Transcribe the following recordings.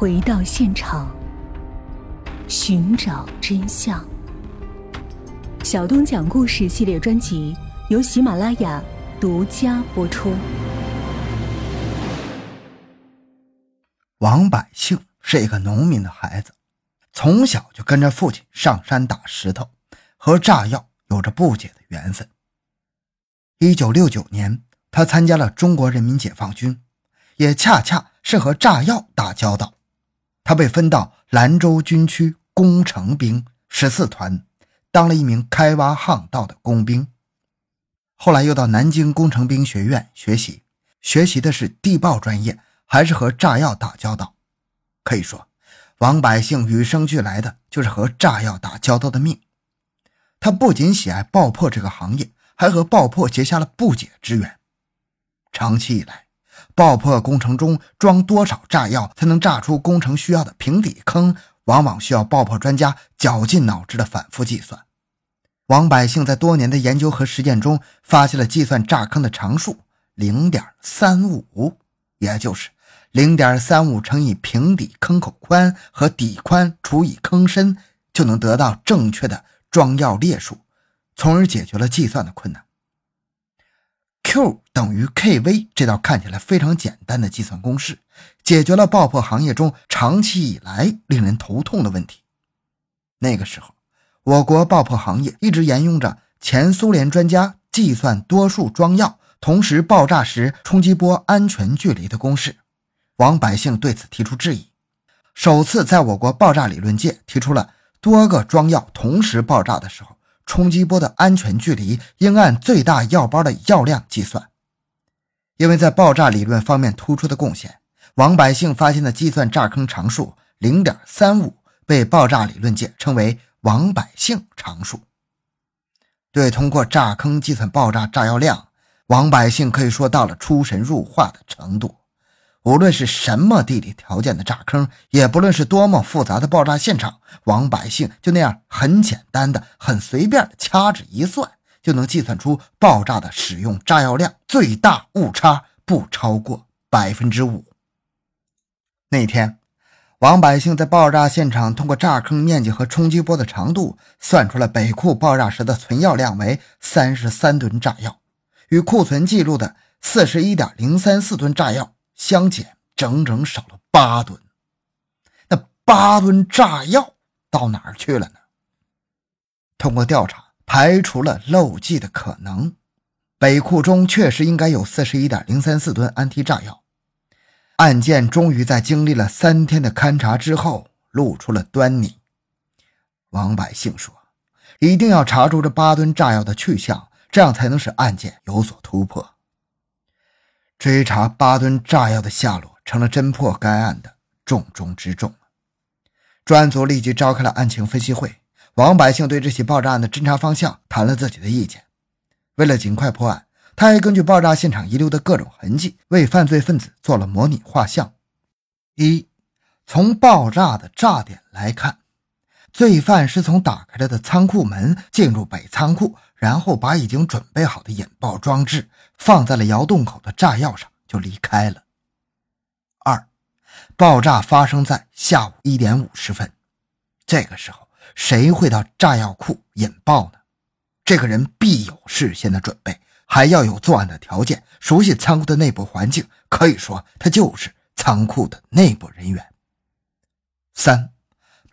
回到现场，寻找真相。小东讲故事系列专辑由喜马拉雅独家播出。王百姓是一个农民的孩子，从小就跟着父亲上山打石头，和炸药有着不解的缘分。一九六九年，他参加了中国人民解放军，也恰恰是和炸药打交道。他被分到兰州军区工程兵十四团，当了一名开挖巷道的工兵。后来又到南京工程兵学院学习，学习的是地爆专业。还是和炸药打交道，可以说，王百姓与生俱来的就是和炸药打交道的命。他不仅喜爱爆破这个行业，还和爆破结下了不解之缘。长期以来，爆破工程中装多少炸药才能炸出工程需要的平底坑，往往需要爆破专家绞尽脑汁的反复计算。王百姓在多年的研究和实践中，发现了计算炸坑的常数零点三五，也就是。零点三五乘以平底坑口宽和底宽除以坑深，就能得到正确的装药列数，从而解决了计算的困难。Q 等于 kV 这道看起来非常简单的计算公式，解决了爆破行业中长期以来令人头痛的问题。那个时候，我国爆破行业一直沿用着前苏联专家计算多数装药同时爆炸时冲击波安全距离的公式。王百姓对此提出质疑，首次在我国爆炸理论界提出了多个装药同时爆炸的时候，冲击波的安全距离应按最大药包的药量计算。因为在爆炸理论方面突出的贡献，王百姓发现的计算炸坑常数零点三五被爆炸理论界称为王百姓常数。对通过炸坑计算爆炸炸药量，王百姓可以说到了出神入化的程度。无论是什么地理条件的炸坑，也不论是多么复杂的爆炸现场，王百姓就那样很简单的、很随便的掐指一算，就能计算出爆炸的使用炸药量最大误差不超过百分之五。那天，王百姓在爆炸现场通过炸坑面积和冲击波的长度，算出了北库爆炸时的存药量为三十三吨炸药，与库存记录的四十一点零三四吨炸药。相减整整少了八吨，那八吨炸药到哪儿去了呢？通过调查排除了漏记的可能，北库中确实应该有四十一点零三四吨安提炸药。案件终于在经历了三天的勘查之后露出了端倪。王百姓说：“一定要查出这八吨炸药的去向，这样才能使案件有所突破。”追查八吨炸药的下落，成了侦破该案的重中之重。专案组立即召开了案情分析会。王百姓对这起爆炸案的侦查方向谈了自己的意见。为了尽快破案，他还根据爆炸现场遗留的各种痕迹，为犯罪分子做了模拟画像。一，从爆炸的炸点来看，罪犯是从打开了的仓库门进入北仓库。然后把已经准备好的引爆装置放在了窑洞口的炸药上，就离开了。二，爆炸发生在下午一点五十分，这个时候谁会到炸药库引爆呢？这个人必有事先的准备，还要有作案的条件，熟悉仓库的内部环境，可以说他就是仓库的内部人员。三，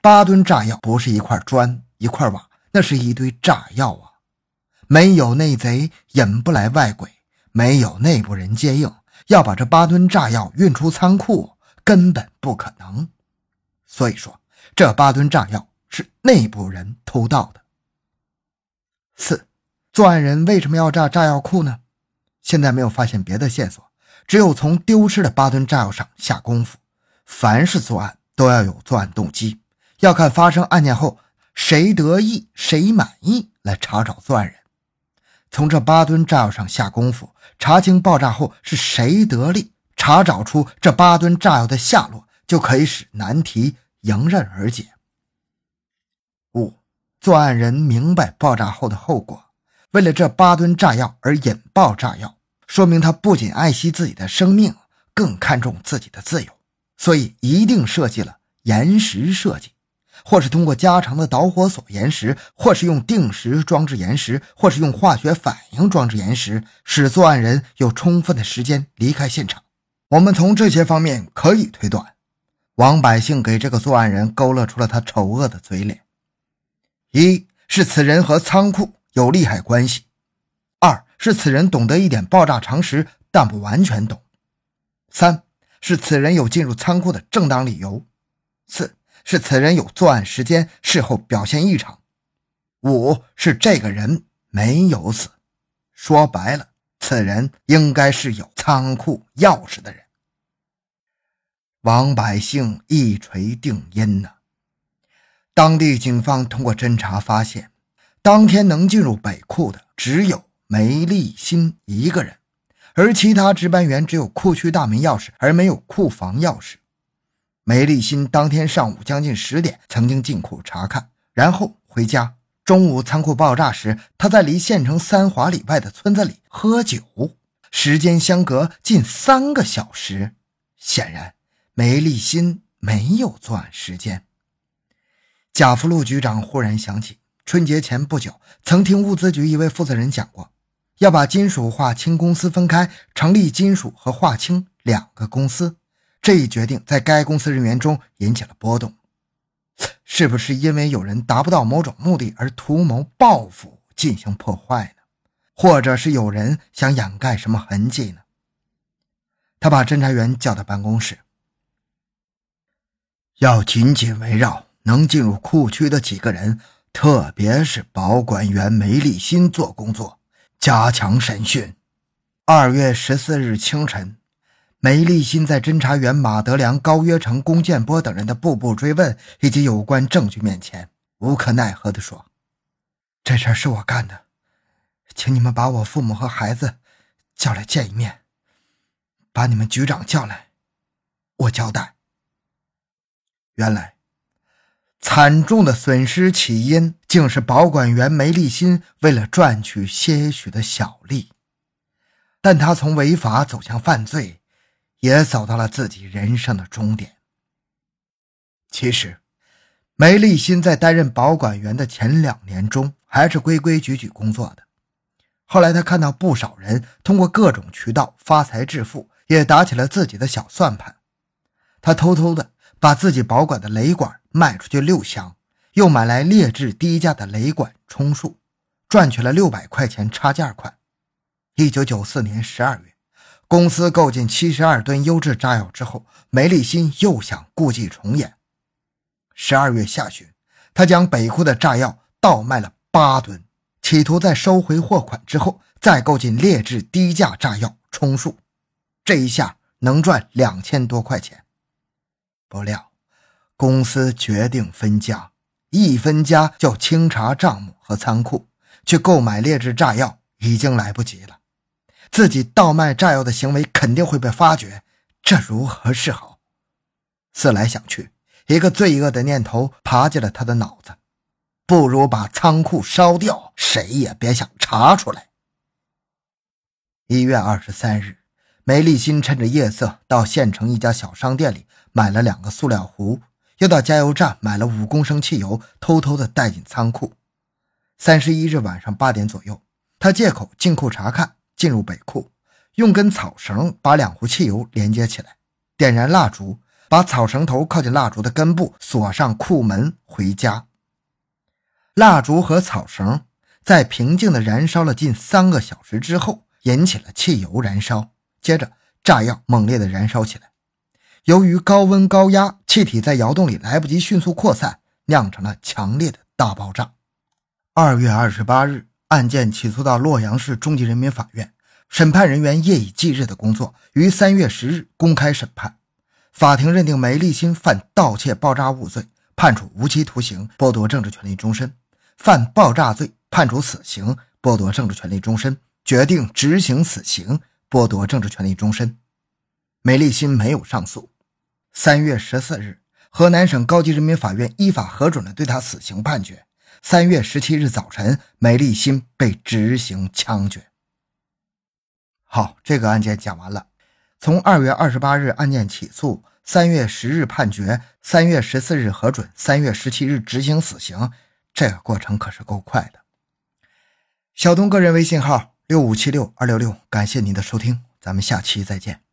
八吨炸药不是一块砖一块瓦，那是一堆炸药啊！没有内贼引不来外鬼，没有内部人接应，要把这八吨炸药运出仓库根本不可能。所以说，这八吨炸药是内部人偷盗的。四，作案人为什么要炸炸药库呢？现在没有发现别的线索，只有从丢失的八吨炸药上下功夫。凡是作案都要有作案动机，要看发生案件后谁得意谁满意来查找作案人。从这八吨炸药上下功夫，查清爆炸后是谁得利，查找出这八吨炸药的下落，就可以使难题迎刃而解。五，作案人明白爆炸后的后果，为了这八吨炸药而引爆炸药，说明他不仅爱惜自己的生命，更看重自己的自由。所以一定设计了延时设计，或是通过加长的导火索延时，或是用定时装置延时，或是用化学反应装置延时，使作案人有充分的时间离开现场。我们从这些方面可以推断，王百姓给这个作案人勾勒出了他丑恶的嘴脸：一是此人和仓库有利害关系；二是此人懂得一点爆炸常识，但不完全懂；三是此人有进入仓库的正当理由；四是此人有作案时间，事后表现异常；五是这个人没有死。说白了。此人应该是有仓库钥匙的人。王百姓一锤定音呐！当地警方通过侦查发现，当天能进入北库的只有梅立新一个人，而其他值班员只有库区大门钥匙，而没有库房钥匙。梅立新当天上午将近十点曾经进库查看，然后回家。中午仓库爆炸时，他在离县城三华里外的村子里喝酒，时间相隔近三个小时。显然，梅立新没有作案时间。贾福禄局长忽然想起，春节前不久曾听物资局一位负责人讲过，要把金属化氢公司分开，成立金属和化氢两个公司。这一决定在该公司人员中引起了波动。是不是因为有人达不到某种目的而图谋报复进行破坏呢？或者是有人想掩盖什么痕迹呢？他把侦查员叫到办公室，要紧紧围绕能进入库区的几个人，特别是保管员梅立新做工作，加强审讯。二月十四日清晨。梅立新在侦查员马德良、高约成、龚建波等人的步步追问以及有关证据面前，无可奈何地说：“这事儿是我干的，请你们把我父母和孩子叫来见一面，把你们局长叫来，我交代。”原来，惨重的损失起因竟是保管员梅立新为了赚取些许的小利，但他从违法走向犯罪。也走到了自己人生的终点。其实，梅立新在担任保管员的前两年中，还是规规矩矩工作的。后来，他看到不少人通过各种渠道发财致富，也打起了自己的小算盘。他偷偷的把自己保管的雷管卖出去六箱，又买来劣质低价的雷管充数，赚取了六百块钱差价款。一九九四年十二月。公司购进七十二吨优质炸药之后，梅立新又想故伎重演。十二月下旬，他将北库的炸药倒卖了八吨，企图在收回货款之后再购进劣质低价炸药充数，这一下能赚两千多块钱。不料，公司决定分家，一分家就清查账目和仓库，去购买劣质炸药已经来不及了。自己倒卖炸药的行为肯定会被发觉，这如何是好？思来想去，一个罪恶的念头爬进了他的脑子：不如把仓库烧掉，谁也别想查出来。一月二十三日，梅立新趁着夜色到县城一家小商店里买了两个塑料壶，又到加油站买了五公升汽油，偷偷的带进仓库。三十一日晚上八点左右，他借口进库查看。进入北库，用根草绳把两壶汽油连接起来，点燃蜡烛，把草绳头靠近蜡烛的根部，锁上库门，回家。蜡烛和草绳在平静的燃烧了近三个小时之后，引起了汽油燃烧，接着炸药猛烈的燃烧起来。由于高温高压，气体在窑洞里来不及迅速扩散，酿成了强烈的大爆炸。二月二十八日。案件起诉到洛阳市中级人民法院，审判人员夜以继日的工作，于三月十日公开审判。法庭认定梅立新犯盗窃爆炸物罪，判处无期徒刑，剥夺政治权利终身；犯爆炸罪，判处死刑，剥夺政治权利终身。决定执行死刑，剥夺政治权利终身。梅立新没有上诉。三月十四日，河南省高级人民法院依法核准了对他死刑判决。三月十七日早晨，梅立新被执行枪决。好，这个案件讲完了。从二月二十八日案件起诉，三月十日判决，三月十四日核准，三月十七日执行死刑，这个过程可是够快的。小东个人微信号六五七六二六六，感谢您的收听，咱们下期再见。